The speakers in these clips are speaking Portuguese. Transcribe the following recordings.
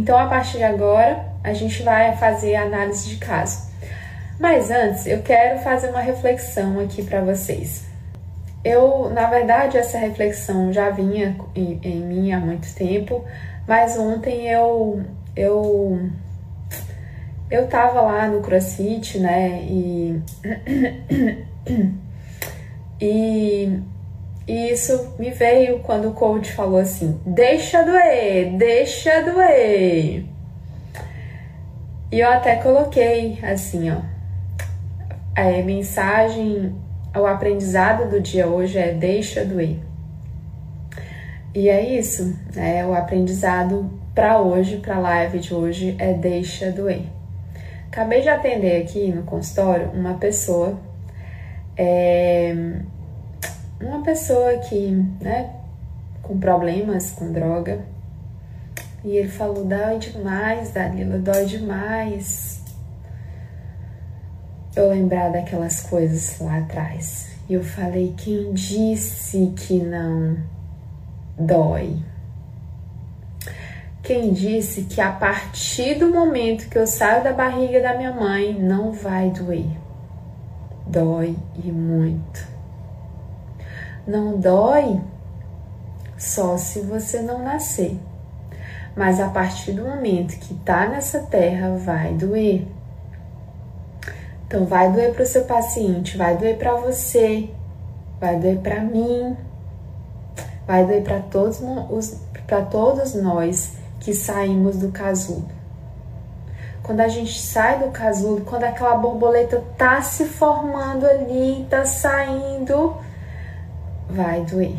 Então, a partir de agora, a gente vai fazer a análise de caso. Mas antes, eu quero fazer uma reflexão aqui para vocês. Eu, na verdade, essa reflexão já vinha em, em, mim há muito tempo, mas ontem eu eu eu tava lá no CrossFit, né? E e, e isso me veio quando o coach falou assim: "Deixa doer, deixa doer". E eu até coloquei assim, ó, a mensagem, o aprendizado do dia hoje é deixa doer. E é isso, é o aprendizado para hoje, para live de hoje é deixa doer. Acabei de atender aqui no consultório uma pessoa, é, uma pessoa que, né, com problemas com droga, e ele falou: dói demais, Dalila, dói demais eu lembrar daquelas coisas lá atrás. E eu falei: quem disse que não dói? Quem disse que a partir do momento que eu saio da barriga da minha mãe não vai doer? Dói e muito. Não dói só se você não nascer. Mas a partir do momento que tá nessa terra vai doer. Então vai doer para o seu paciente, vai doer para você, vai doer para mim, vai doer para todos os para todos nós que saímos do casulo. Quando a gente sai do casulo, quando aquela borboleta tá se formando ali, tá saindo, vai doer.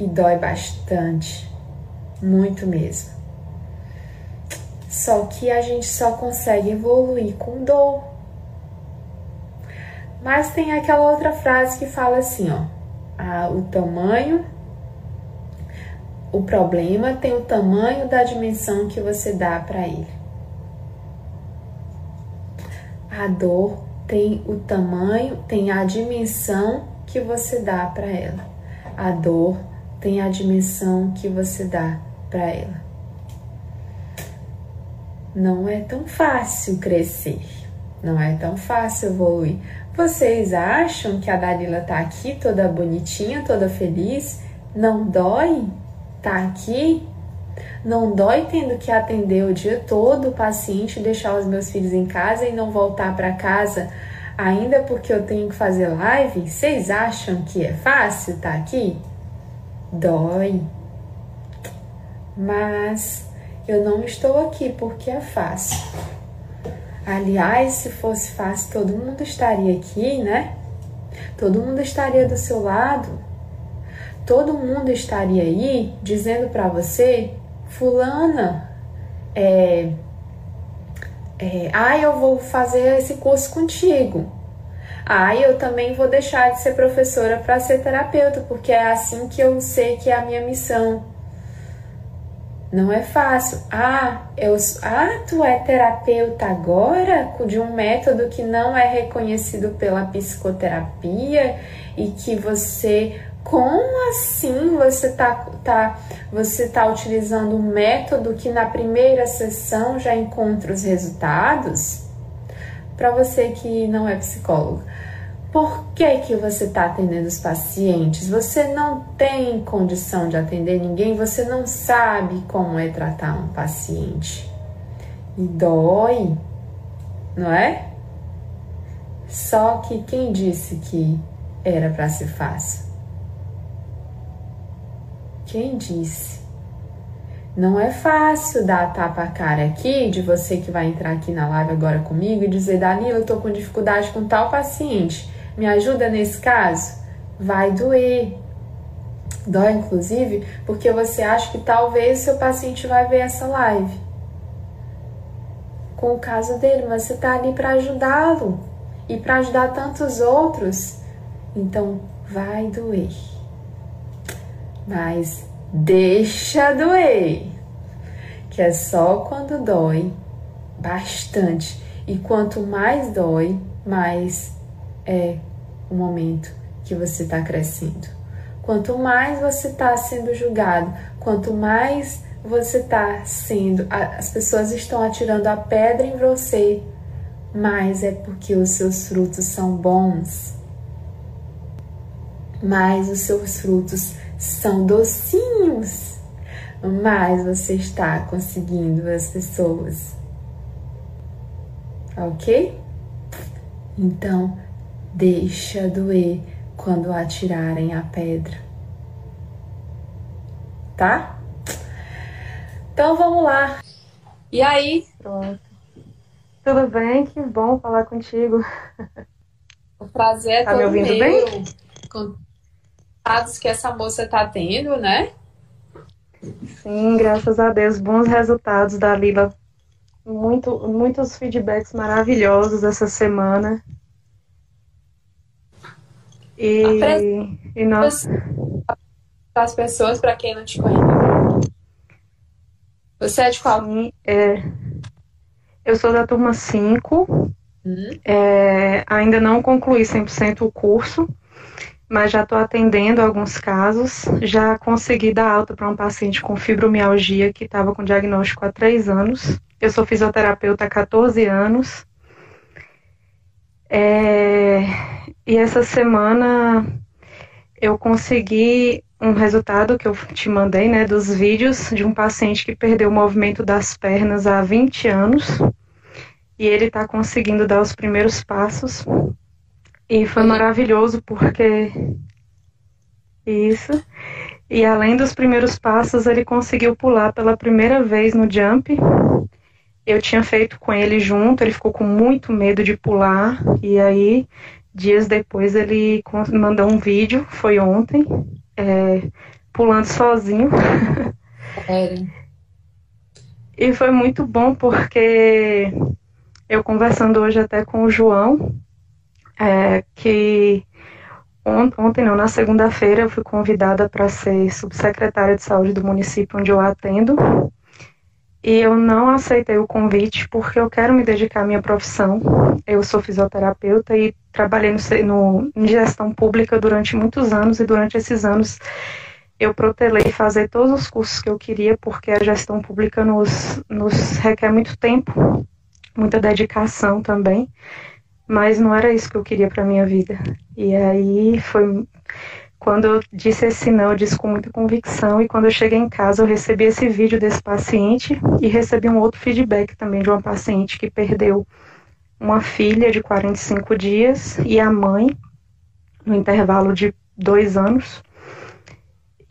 E dói bastante, muito mesmo. Só que a gente só consegue evoluir com dor. Mas tem aquela outra frase que fala assim, ó, a, o tamanho, o problema tem o tamanho da dimensão que você dá para ele. A dor tem o tamanho, tem a dimensão que você dá para ela. A dor tem a dimensão que você dá para ela. Não é tão fácil crescer, não é tão fácil evoluir, vocês acham que a Dalila tá aqui toda bonitinha, toda feliz? Não dói? Tá aqui? Não dói tendo que atender o dia todo o paciente, deixar os meus filhos em casa e não voltar para casa ainda porque eu tenho que fazer live? Vocês acham que é fácil tá aqui? Dói. Mas eu não estou aqui porque é fácil. Aliás, se fosse fácil, todo mundo estaria aqui, né? Todo mundo estaria do seu lado. Todo mundo estaria aí dizendo para você, fulana, é, é, ah, eu vou fazer esse curso contigo. Ah, eu também vou deixar de ser professora para ser terapeuta, porque é assim que eu sei que é a minha missão. Não é fácil. Ah, eu, ah, tu é terapeuta agora de um método que não é reconhecido pela psicoterapia e que você como assim você tá, tá, você tá utilizando um método que na primeira sessão já encontra os resultados? Para você que não é psicólogo, por que, que você está atendendo os pacientes? Você não tem condição de atender ninguém, você não sabe como é tratar um paciente. E dói, não é? Só que quem disse que era para ser fácil? Quem disse? Não é fácil dar a tapa a cara aqui de você que vai entrar aqui na live agora comigo e dizer, Dani, eu tô com dificuldade com tal paciente me ajuda nesse caso? Vai doer. Dói, inclusive, porque você acha que talvez seu paciente vai ver essa live. Com o caso dele, mas você tá ali para ajudá-lo e para ajudar tantos outros. Então, vai doer. Mas deixa doer. Que é só quando dói bastante. E quanto mais dói, mais é o momento que você está crescendo. Quanto mais você está sendo julgado, quanto mais você está sendo, as pessoas estão atirando a pedra em você, mas é porque os seus frutos são bons, mas os seus frutos são docinhos, mais você está conseguindo as pessoas. Ok? Então, deixa doer quando atirarem a pedra. Tá? Então vamos lá. E aí? Pronto. Tudo bem? Que bom falar contigo. O prazer é tá todo me ouvindo meu. Bem? Resultados que essa moça tá tendo, né? Sim, graças a Deus, bons resultados da Lila. Muito, muitos feedbacks maravilhosos essa semana. E, e nós. As pessoas, para quem não te conhece. Você é de qual? Sim, é, eu sou da turma 5. Hum. É, ainda não concluí 100% o curso, mas já estou atendendo alguns casos. Já consegui dar alta para um paciente com fibromialgia que estava com diagnóstico há 3 anos. Eu sou fisioterapeuta há 14 anos. É, e essa semana eu consegui um resultado que eu te mandei, né, dos vídeos de um paciente que perdeu o movimento das pernas há 20 anos e ele está conseguindo dar os primeiros passos. E foi maravilhoso porque isso. E além dos primeiros passos, ele conseguiu pular pela primeira vez no jump eu tinha feito com ele junto, ele ficou com muito medo de pular, e aí, dias depois, ele mandou um vídeo, foi ontem, é, pulando sozinho. É. e foi muito bom porque eu conversando hoje até com o João, é, que ontem não, na segunda-feira eu fui convidada para ser subsecretária de saúde do município onde eu atendo. E eu não aceitei o convite porque eu quero me dedicar à minha profissão. Eu sou fisioterapeuta e trabalhei no, no, em gestão pública durante muitos anos e durante esses anos eu protelei fazer todos os cursos que eu queria porque a gestão pública nos, nos requer muito tempo, muita dedicação também, mas não era isso que eu queria para minha vida. E aí foi quando eu disse esse não, eu disse com muita convicção. E quando eu cheguei em casa, eu recebi esse vídeo desse paciente e recebi um outro feedback também de uma paciente que perdeu uma filha de 45 dias e a mãe no intervalo de dois anos.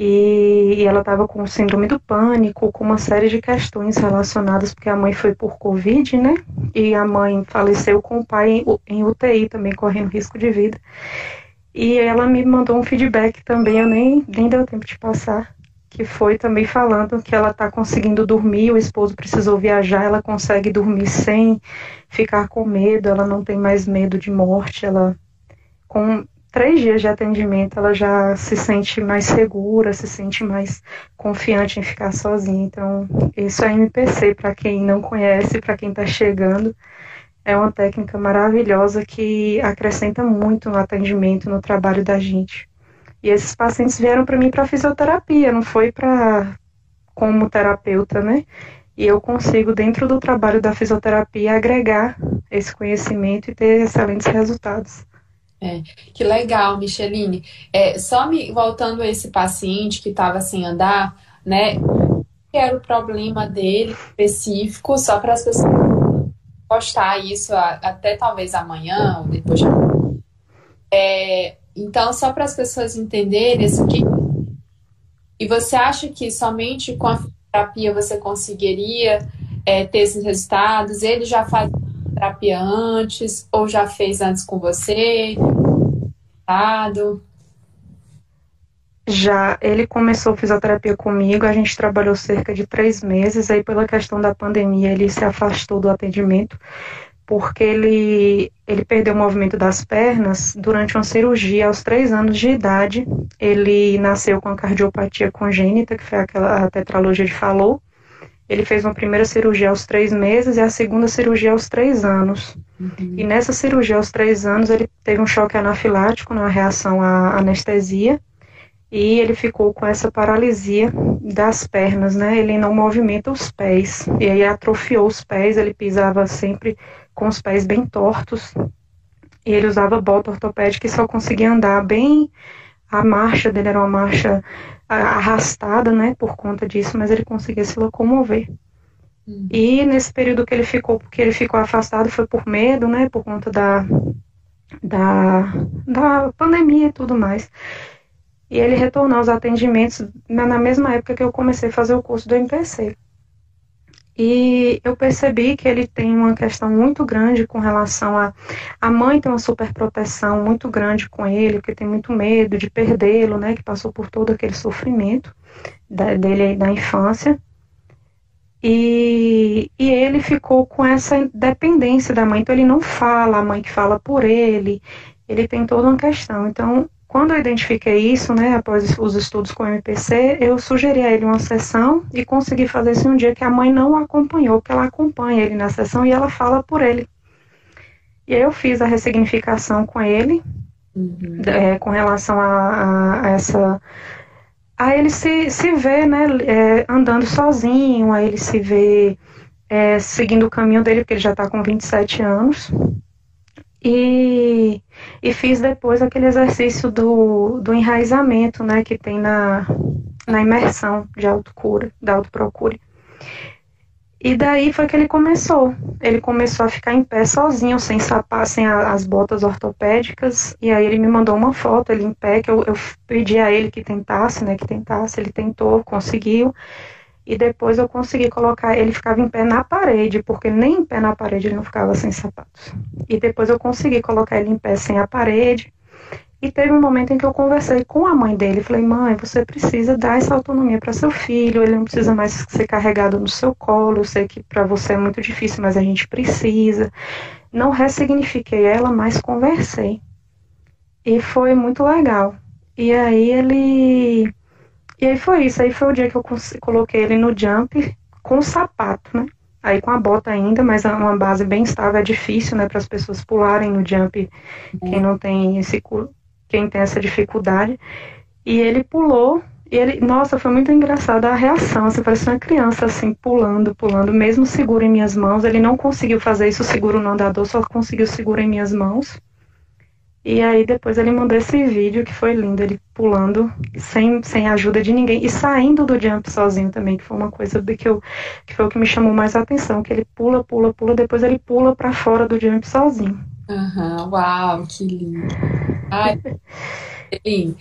E, ela estava com síndrome do pânico, com uma série de questões relacionadas, porque a mãe foi por Covid, né? E a mãe faleceu com o pai em, em UTI também, correndo risco de vida. E ela me mandou um feedback também, eu nem, nem deu tempo de passar, que foi também falando que ela está conseguindo dormir, o esposo precisou viajar, ela consegue dormir sem ficar com medo, ela não tem mais medo de morte, ela com três dias de atendimento ela já se sente mais segura, se sente mais confiante em ficar sozinha. Então, isso é MPC, para quem não conhece, para quem está chegando, é uma técnica maravilhosa que acrescenta muito no atendimento, no trabalho da gente. E esses pacientes vieram para mim para fisioterapia, não foi para como terapeuta, né? E eu consigo, dentro do trabalho da fisioterapia, agregar esse conhecimento e ter excelentes resultados. É, que legal, Micheline. É, só me voltando a esse paciente que estava sem andar, né? Que era o problema dele específico, só para as pessoas postar isso até talvez amanhã ou depois de é, Então, só para as pessoas entenderem isso aqui. E você acha que somente com a terapia você conseguiria é, ter esses resultados? Ele já faz terapia antes ou já fez antes com você? Já ele começou fisioterapia comigo, a gente trabalhou cerca de três meses, aí pela questão da pandemia ele se afastou do atendimento, porque ele, ele perdeu o movimento das pernas durante uma cirurgia aos três anos de idade. Ele nasceu com a cardiopatia congênita, que foi aquela a tetralogia de Fallot. Ele fez uma primeira cirurgia aos três meses e a segunda cirurgia aos três anos. Uhum. E nessa cirurgia aos três anos ele teve um choque anafilático, uma reação à anestesia e ele ficou com essa paralisia das pernas, né? Ele não movimenta os pés e aí atrofiou os pés, ele pisava sempre com os pés bem tortos e ele usava bota ortopédica e só conseguia andar bem. A marcha dele era uma marcha arrastada, né, por conta disso, mas ele conseguia se locomover. Uhum. E nesse período que ele ficou, porque ele ficou afastado, foi por medo, né, por conta da, da, da pandemia e tudo mais. E ele retornou aos atendimentos na, na mesma época que eu comecei a fazer o curso do MPC. E eu percebi que ele tem uma questão muito grande com relação a. A mãe tem uma superproteção muito grande com ele, porque tem muito medo de perdê-lo, né? Que passou por todo aquele sofrimento da, dele da infância. E, e ele ficou com essa dependência da mãe. Então ele não fala, a mãe que fala por ele. Ele tem toda uma questão. Então quando eu identifiquei isso, né, após os estudos com o MPC, eu sugeri a ele uma sessão e consegui fazer isso um dia que a mãe não acompanhou, porque ela acompanha ele na sessão e ela fala por ele. E aí eu fiz a ressignificação com ele, uhum. é, com relação a, a, essa. A ele se, se ver, né, é, andando sozinho, a ele se ver é, seguindo o caminho dele, porque ele já está com 27 anos. E, e fiz depois aquele exercício do, do enraizamento, né, que tem na, na imersão de autocura, da autoprocura. E daí foi que ele começou. Ele começou a ficar em pé sozinho, sem sapato, sem a, as botas ortopédicas. E aí ele me mandou uma foto, ele em pé, que eu, eu pedi a ele que tentasse, né? Que tentasse, ele tentou, conseguiu e depois eu consegui colocar, ele ficava em pé na parede, porque nem em pé na parede ele não ficava sem sapatos. E depois eu consegui colocar ele em pé sem a parede. E teve um momento em que eu conversei com a mãe dele, falei: "Mãe, você precisa dar essa autonomia para seu filho, ele não precisa mais ser carregado no seu colo. Eu sei que para você é muito difícil, mas a gente precisa". Não ressignifiquei ela, mas conversei. E foi muito legal. E aí ele e aí foi isso, aí foi o dia que eu coloquei ele no jump com sapato, né? Aí com a bota ainda, mas é uma base bem estável, é difícil, né, para as pessoas pularem no jump, quem não tem esse quem tem essa dificuldade. E ele pulou, e ele, nossa, foi muito engraçada a reação, assim, parece uma criança assim pulando, pulando, mesmo seguro em minhas mãos. Ele não conseguiu fazer isso seguro no andador, só conseguiu seguro em minhas mãos. E aí depois ele mandou esse vídeo que foi lindo, ele pulando sem, sem ajuda de ninguém e saindo do jump sozinho também, que foi uma coisa que, eu, que foi o que me chamou mais a atenção, que ele pula, pula, pula, depois ele pula para fora do jump sozinho. Uhum, uau, que lindo. Ai, lindo.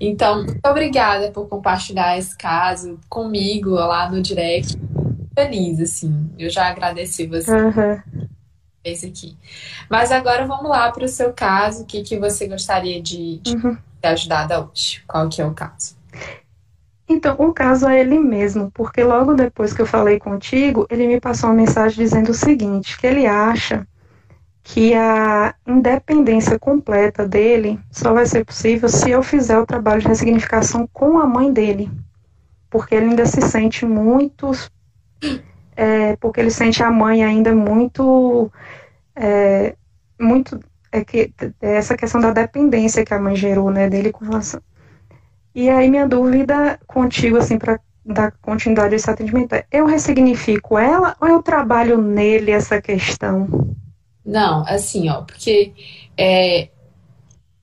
Então, muito obrigada por compartilhar esse caso comigo lá no direct. Feliz, assim. Eu já agradeci você. Uhum fez aqui. Mas agora vamos lá para o seu caso. O que, que você gostaria de, de uhum. ter ajudado hoje? Qual que é o caso? Então, o caso é ele mesmo, porque logo depois que eu falei contigo, ele me passou uma mensagem dizendo o seguinte, que ele acha que a independência completa dele só vai ser possível se eu fizer o trabalho de ressignificação com a mãe dele. Porque ele ainda se sente muito. É, porque ele sente a mãe ainda muito é, muito é que é essa questão da dependência que a mãe gerou, né, dele com relação. E aí minha dúvida contigo, assim, para dar continuidade a esse atendimento é, eu ressignifico ela ou eu trabalho nele essa questão? Não, assim, ó, porque é,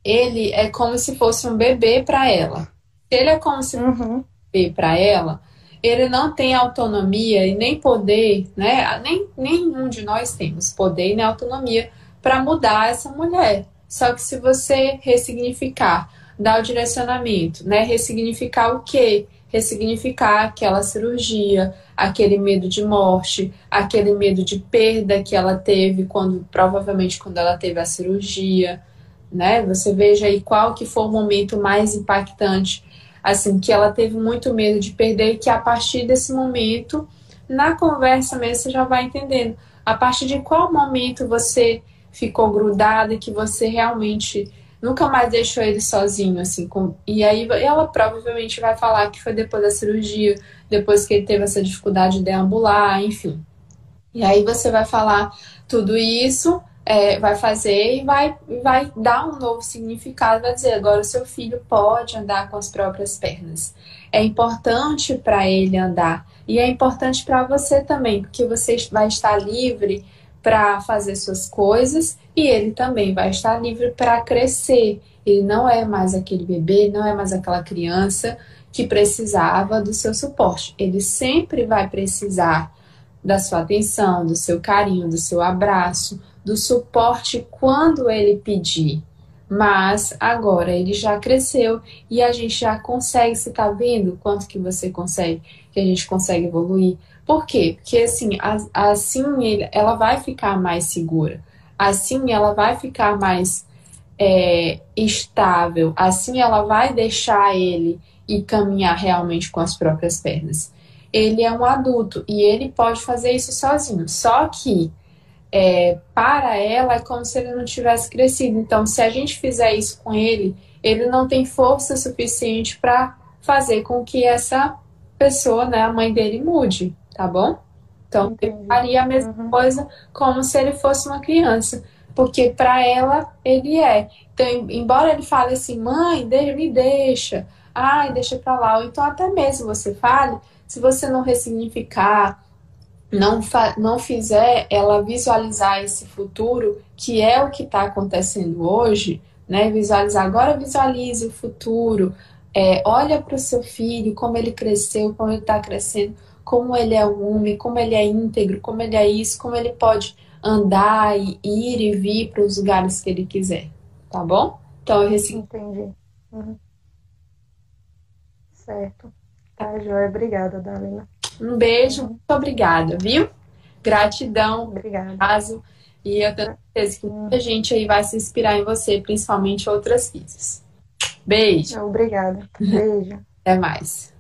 ele é como se fosse um bebê para ela. Ele é como se fosse uhum. um bebê para ela, ele não tem autonomia e nem poder, né? Nem nenhum de nós temos poder nem autonomia para mudar essa mulher. Só que se você ressignificar, dar o direcionamento, né? Ressignificar o quê? Ressignificar aquela cirurgia, aquele medo de morte, aquele medo de perda que ela teve quando provavelmente quando ela teve a cirurgia, né? Você veja aí qual que foi o momento mais impactante assim, que ela teve muito medo de perder que a partir desse momento, na conversa mesmo, você já vai entendendo a partir de qual momento você ficou grudada que você realmente nunca mais deixou ele sozinho, assim, com... e aí ela provavelmente vai falar que foi depois da cirurgia, depois que ele teve essa dificuldade de deambular, enfim. E aí você vai falar tudo isso é, vai fazer e vai, vai dar um novo significado, vai dizer agora o seu filho pode andar com as próprias pernas. É importante para ele andar e é importante para você também, porque você vai estar livre para fazer suas coisas e ele também vai estar livre para crescer. Ele não é mais aquele bebê, não é mais aquela criança que precisava do seu suporte. Ele sempre vai precisar da sua atenção, do seu carinho, do seu abraço, do suporte quando ele pedir. Mas agora ele já cresceu e a gente já consegue, você tá vendo quanto que você consegue, que a gente consegue evoluir? Por quê? Porque assim, assim ela vai ficar mais segura. Assim ela vai ficar mais é, estável. Assim ela vai deixar ele e caminhar realmente com as próprias pernas. Ele é um adulto e ele pode fazer isso sozinho. Só que é, para ela é como se ele não tivesse crescido. Então, se a gente fizer isso com ele, ele não tem força suficiente para fazer com que essa pessoa, né, a mãe dele, mude, tá bom? Então, ele faria a mesma uhum. coisa como se ele fosse uma criança, porque para ela ele é. Então, embora ele fale assim, mãe, me deixa, ai, deixa para lá, ou então até mesmo você fale, se você não ressignificar, não, não fizer ela visualizar esse futuro, que é o que está acontecendo hoje, né? Visualizar, agora visualize o futuro, é, olha para o seu filho, como ele cresceu, como ele está crescendo, como ele é um homem, como ele é íntegro, como ele é isso, como ele pode andar e ir e vir para os lugares que ele quiser, tá bom? Então eu recebi. Entendi. Uhum. Certo. Tá, Joia. Obrigada, Dalila. Um beijo, muito obrigada, viu? Gratidão. Obrigada. Caso. E eu tenho certeza que muita gente aí vai se inspirar em você, principalmente outras filhas. Beijo. Obrigada. Beijo. Até mais.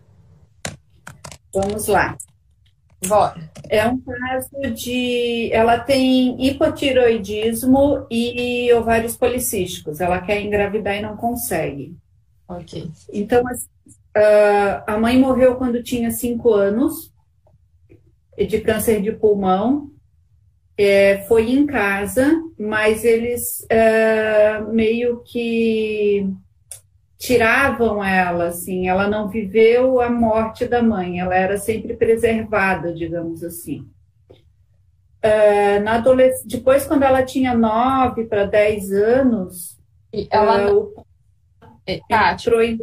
Vamos lá. Bora. É um caso de. Ela tem hipotiroidismo e ovários policísticos. Ela quer engravidar e não consegue. Ok. Então, assim, Uh, a mãe morreu quando tinha cinco anos, de câncer de pulmão. É, foi em casa, mas eles uh, meio que tiravam ela, assim. Ela não viveu a morte da mãe, ela era sempre preservada, digamos assim. Uh, na adolesc... Depois, quando ela tinha nove para dez anos, ela uh, entrou em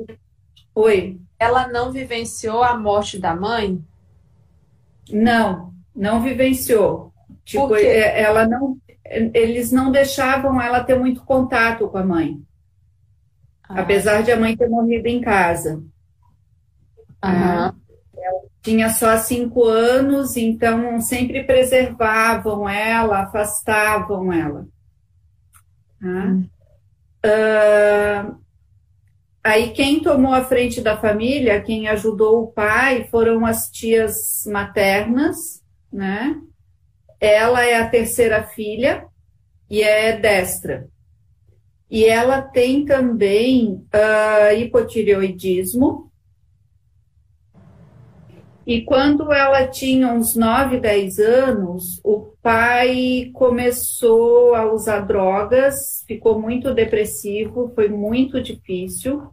Oi. Ela não vivenciou a morte da mãe? Não, não vivenciou. Tipo, é, ela não, eles não deixavam ela ter muito contato com a mãe. Ah. Apesar de a mãe ter morrido em casa. Aham. Ela tinha só cinco anos, então sempre preservavam ela, afastavam ela. Hum. Uh, Aí quem tomou a frente da família, quem ajudou o pai, foram as tias maternas, né? Ela é a terceira filha e é destra. E ela tem também uh, hipotireoidismo. E quando ela tinha uns 9, 10 anos, o pai começou a usar drogas, ficou muito depressivo, foi muito difícil.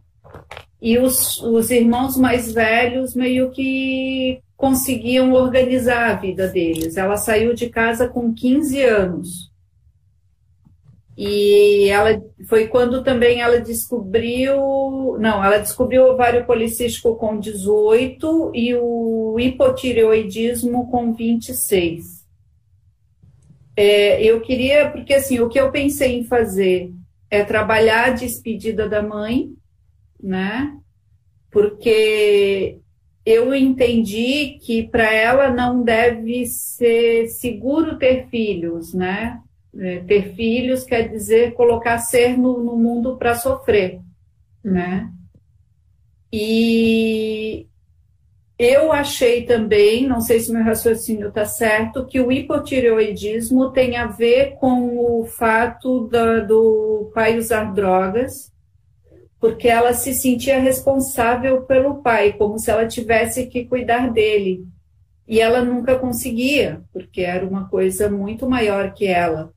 E os, os irmãos mais velhos meio que conseguiam organizar a vida deles. Ela saiu de casa com 15 anos. E ela foi quando também ela descobriu, não, ela descobriu o ovário policístico com 18 e o hipotireoidismo com 26. É, eu queria, porque assim, o que eu pensei em fazer é trabalhar a despedida da mãe, né? Porque eu entendi que para ela não deve ser seguro ter filhos, né? É, ter filhos quer dizer colocar ser no, no mundo para sofrer, né? E eu achei também, não sei se meu raciocínio está certo, que o hipotireoidismo tem a ver com o fato da, do pai usar drogas, porque ela se sentia responsável pelo pai, como se ela tivesse que cuidar dele. E ela nunca conseguia, porque era uma coisa muito maior que ela.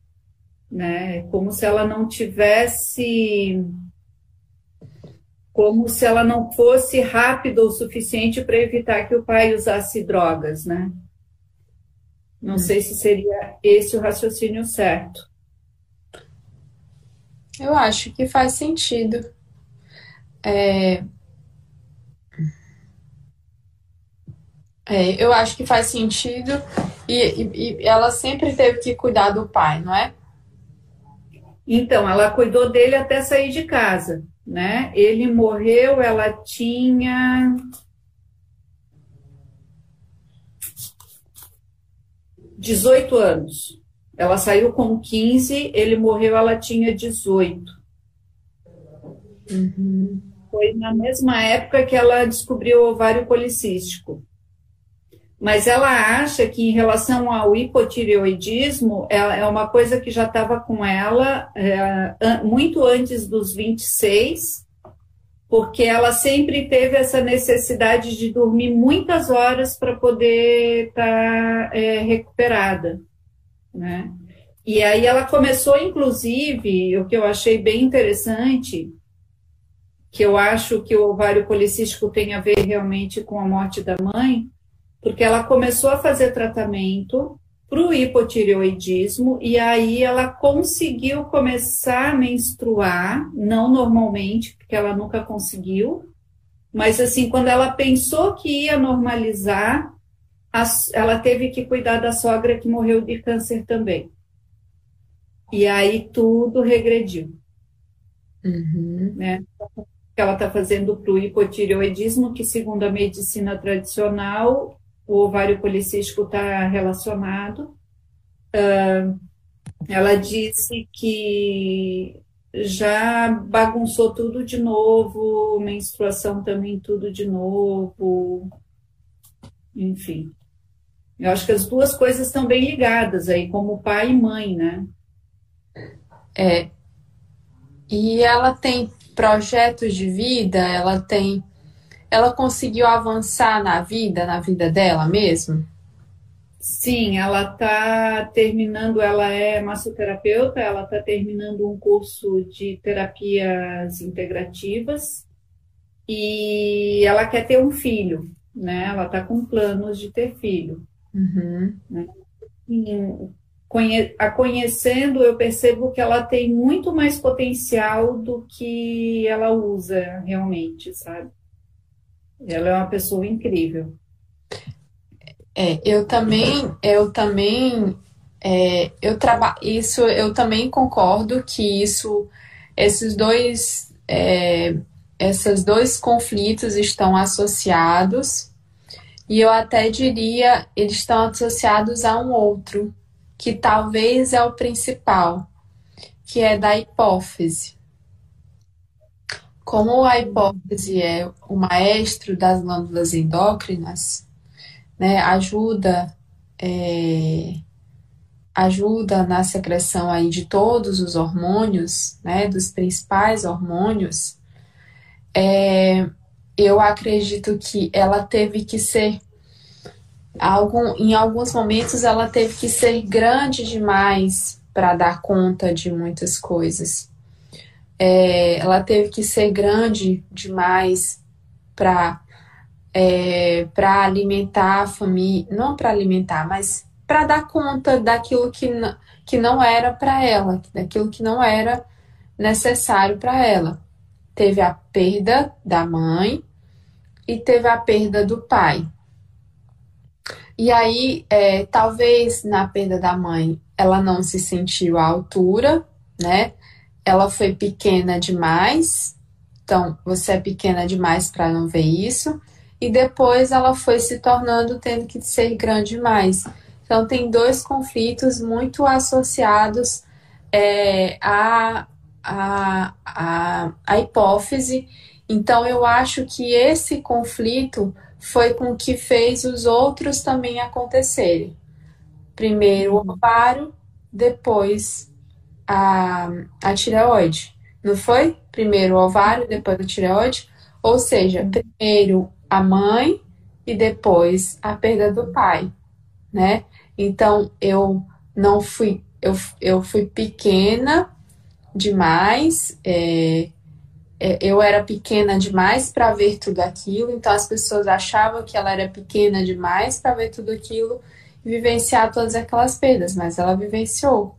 Né? Como se ela não tivesse como se ela não fosse rápida o suficiente para evitar que o pai usasse drogas, né? Não sei se seria esse o raciocínio certo. Eu acho que faz sentido. É... É, eu acho que faz sentido e, e, e, ela sempre teve que cuidar do pai, não é? Então, ela cuidou dele até sair de casa né? Ele morreu, ela tinha dezoito anos. Ela saiu com 15, ele morreu, ela tinha 18. Uhum. Foi na mesma época que ela descobriu o ovário policístico mas ela acha que em relação ao hipotireoidismo é, é uma coisa que já estava com ela é, muito antes dos 26, porque ela sempre teve essa necessidade de dormir muitas horas para poder estar tá, é, recuperada, né? E aí ela começou, inclusive, o que eu achei bem interessante, que eu acho que o ovário policístico tem a ver realmente com a morte da mãe, porque ela começou a fazer tratamento para o hipotireoidismo e aí ela conseguiu começar a menstruar, não normalmente, porque ela nunca conseguiu, mas assim, quando ela pensou que ia normalizar, ela teve que cuidar da sogra que morreu de câncer também. E aí tudo regrediu. Uhum. Né? Que ela está fazendo para o hipotireoidismo, que segundo a medicina tradicional o ovário policístico está relacionado. Uh, ela disse que já bagunçou tudo de novo, menstruação também tudo de novo, enfim. Eu acho que as duas coisas estão bem ligadas aí, como pai e mãe, né? É. E ela tem projetos de vida, ela tem ela conseguiu avançar na vida, na vida dela mesmo? Sim, ela está terminando, ela é massoterapeuta, ela está terminando um curso de terapias integrativas e ela quer ter um filho, né? Ela está com planos de ter filho. Uhum. Né? a conhecendo, eu percebo que ela tem muito mais potencial do que ela usa realmente, sabe? Ela é uma pessoa incrível. É, eu também, eu também, é, eu trabalho isso, eu também concordo que isso, esses dois, é, esses dois conflitos estão associados e eu até diria eles estão associados a um outro que talvez é o principal, que é da hipófise. Como a hipófise é o maestro das glândulas endócrinas, né, ajuda é, ajuda na secreção aí de todos os hormônios, né, dos principais hormônios, é, eu acredito que ela teve que ser algum, em alguns momentos ela teve que ser grande demais para dar conta de muitas coisas é, ela teve que ser grande demais para é, para alimentar a família, não para alimentar, mas para dar conta daquilo que, que não era para ela, daquilo que não era necessário para ela. Teve a perda da mãe e teve a perda do pai. E aí, é, talvez na perda da mãe, ela não se sentiu à altura, né? Ela foi pequena demais, então você é pequena demais para não ver isso, e depois ela foi se tornando tendo que ser grande demais. Então tem dois conflitos muito associados é, à, à, à, à hipófise. Então eu acho que esse conflito foi com que fez os outros também acontecerem. Primeiro o ovário, depois a, a tireoide. Não foi? Primeiro o ovário, depois a tireoide. Ou seja, primeiro a mãe e depois a perda do pai, né? Então eu não fui eu, eu fui pequena demais, é, é, eu era pequena demais para ver tudo aquilo, então as pessoas achavam que ela era pequena demais para ver tudo aquilo e vivenciar todas aquelas perdas, mas ela vivenciou.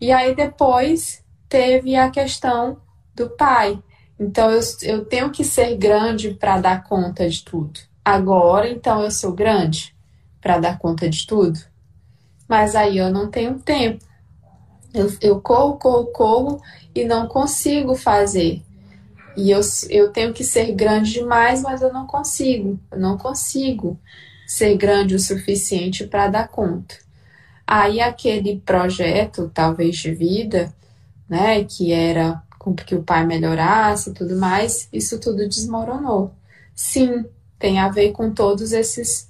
E aí depois teve a questão do pai. Então eu, eu tenho que ser grande para dar conta de tudo. Agora, então eu sou grande para dar conta de tudo. Mas aí eu não tenho tempo. Eu, eu corro, corro, corro e não consigo fazer. E eu, eu tenho que ser grande demais, mas eu não consigo. Eu não consigo ser grande o suficiente para dar conta. Aí aquele projeto, talvez de vida, né, que era com que o pai melhorasse e tudo mais, isso tudo desmoronou. Sim, tem a ver com todos esses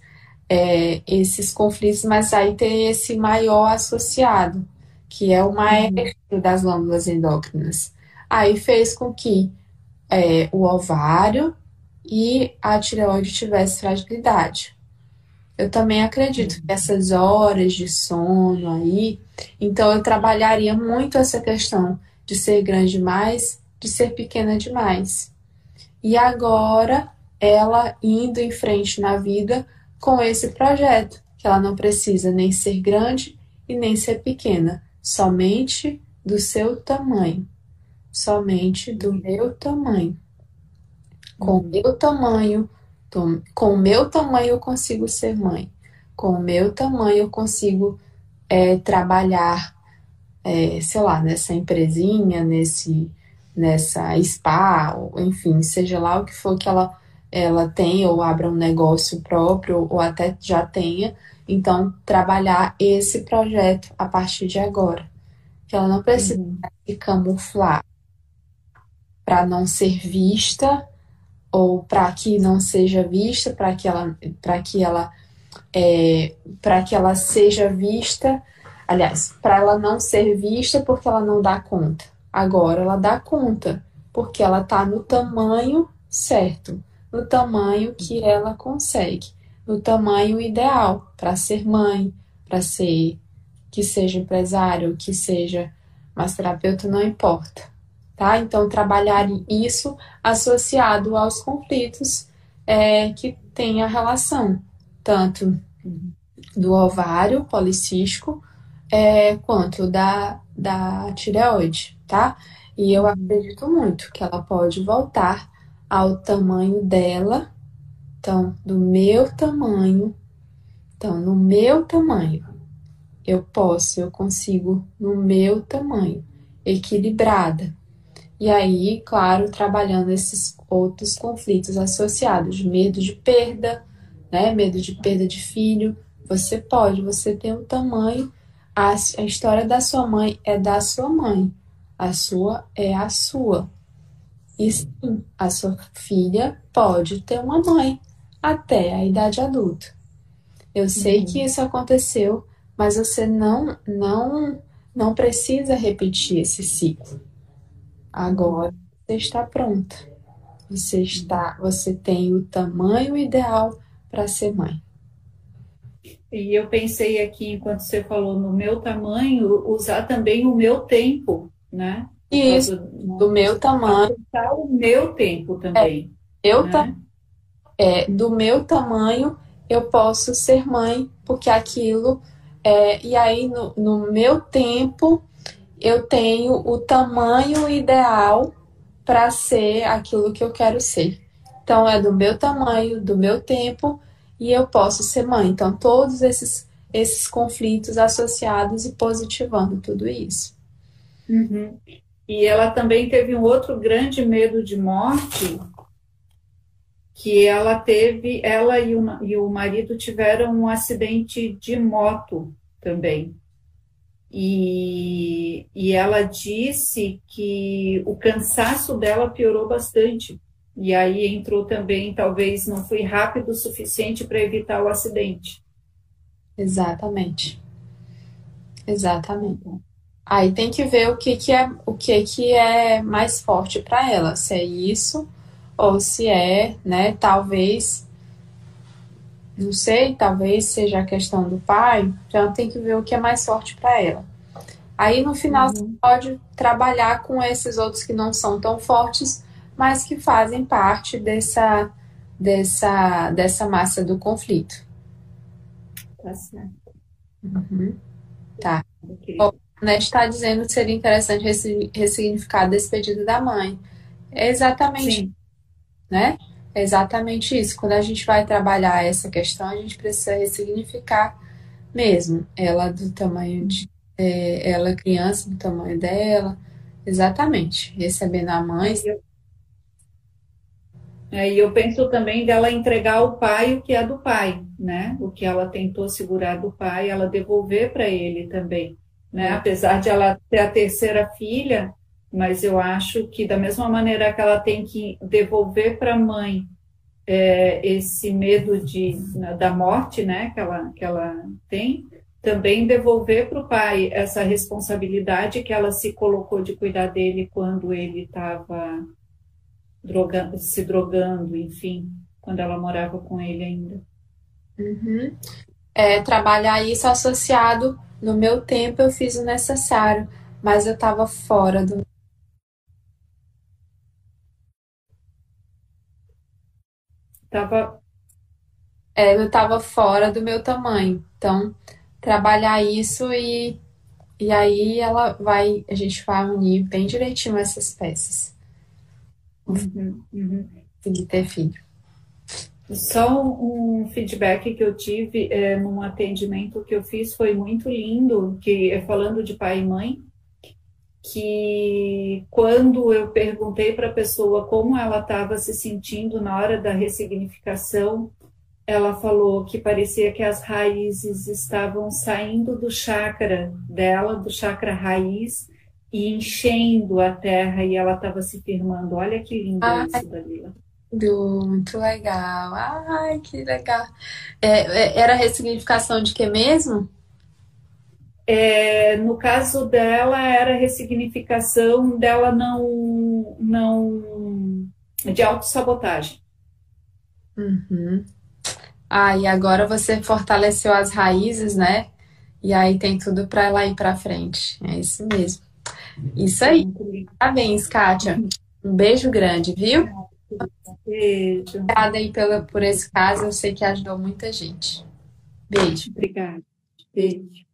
é, esses conflitos, mas aí tem esse maior associado, que é o maestro uhum. das glândulas endócrinas. Aí fez com que é, o ovário e a tireoide tivesse fragilidade. Eu também acredito que essas horas de sono aí, então eu trabalharia muito essa questão de ser grande demais, de ser pequena demais. E agora ela indo em frente na vida com esse projeto, que ela não precisa nem ser grande e nem ser pequena, somente do seu tamanho, somente do meu tamanho. Com o meu tamanho, com o meu tamanho eu consigo ser mãe. Com o meu tamanho eu consigo é, trabalhar, é, sei lá, nessa empresinha, nesse, nessa spa, enfim, seja lá o que for que ela, ela tem, ou abra um negócio próprio, ou até já tenha. Então, trabalhar esse projeto a partir de agora. Que ela não precisa uhum. se camuflar para não ser vista ou para que não seja vista, para que ela, para que ela, é, para que ela seja vista, aliás, para ela não ser vista porque ela não dá conta. Agora ela dá conta porque ela está no tamanho certo, no tamanho que ela consegue, no tamanho ideal para ser mãe, para ser que seja empresário, que seja massoterapeuta, não importa tá? Então, trabalhar isso associado aos conflitos é, que tem a relação, tanto do ovário policístico é, quanto da, da tireoide, tá? E eu acredito muito que ela pode voltar ao tamanho dela, então, do meu tamanho, então, no meu tamanho, eu posso, eu consigo, no meu tamanho, equilibrada, e aí, claro, trabalhando esses outros conflitos associados, medo de perda, né? Medo de perda de filho. Você pode, você tem um tamanho. A, a história da sua mãe é da sua mãe. A sua é a sua. E sim, a sua filha pode ter uma mãe até a idade adulta. Eu sei uhum. que isso aconteceu, mas você não não não precisa repetir esse ciclo. Agora você está pronta. Você está, você tem o tamanho ideal para ser mãe. E eu pensei aqui, enquanto você falou no meu tamanho, usar também o meu tempo, né? Isso, do, do meu tamanho. O meu tempo também. É, eu né? é, do meu tamanho, eu posso ser mãe, porque aquilo. É, e aí, no, no meu tempo, eu tenho o tamanho ideal para ser aquilo que eu quero ser. Então, é do meu tamanho, do meu tempo, e eu posso ser mãe. Então, todos esses, esses conflitos associados e positivando tudo isso. Uhum. E ela também teve um outro grande medo de morte, que ela teve, ela e o, e o marido tiveram um acidente de moto também. E, e ela disse que o cansaço dela piorou bastante. E aí entrou também, talvez não foi rápido o suficiente para evitar o acidente. Exatamente. Exatamente. Aí tem que ver o que, que é o que, que é mais forte para ela, se é isso ou se é, né, talvez não sei, talvez seja a questão do pai, então tem que ver o que é mais forte para ela. Aí no final uhum. você pode trabalhar com esses outros que não são tão fortes, mas que fazem parte dessa, dessa, dessa massa do conflito. Tá certo. Uhum. Tá. Bom, né, está dizendo que seria interessante ressignificar a despedida da mãe. É exatamente, Sim. né? É exatamente isso. Quando a gente vai trabalhar essa questão, a gente precisa ressignificar mesmo. Ela do tamanho de. É, ela criança do tamanho dela. Exatamente. Recebendo a mãe. É, e eu penso também dela entregar ao pai o que é do pai, né? O que ela tentou segurar do pai, ela devolver para ele também, né? É. Apesar de ela ter a terceira filha, mas eu acho que da mesma maneira que ela tem que devolver para a mãe é, esse medo de, da morte, né, que ela, que ela tem, também devolver para o pai essa responsabilidade que ela se colocou de cuidar dele quando ele estava drogando, se drogando, enfim, quando ela morava com ele ainda. Uhum. É, trabalhar isso associado no meu tempo eu fiz o necessário, mas eu estava fora do Tava... É, eu estava fora do meu tamanho. Então, trabalhar isso e, e aí ela vai, a gente vai unir bem direitinho essas peças. Uhum, uhum. E ter filho. Só um feedback que eu tive é, num atendimento que eu fiz foi muito lindo, que é falando de pai e mãe, que quando eu perguntei para a pessoa como ela estava se sentindo na hora da ressignificação, ela falou que parecia que as raízes estavam saindo do chakra dela, do chakra raiz, e enchendo a terra e ela estava se firmando. Olha que lindo Ai, isso, Dalila. Muito legal. Ai, que legal. É, é era a ressignificação de que mesmo? É, no caso dela, era ressignificação dela não. não de autossabotagem. Uhum. Ah, e agora você fortaleceu as raízes, né? E aí tem tudo para ela ir para frente. É isso mesmo. Isso aí. Parabéns, Kátia. Um beijo grande, viu? Beijo. Obrigada aí pela, por esse caso. Eu sei que ajudou muita gente. Beijo. Obrigada. Beijo.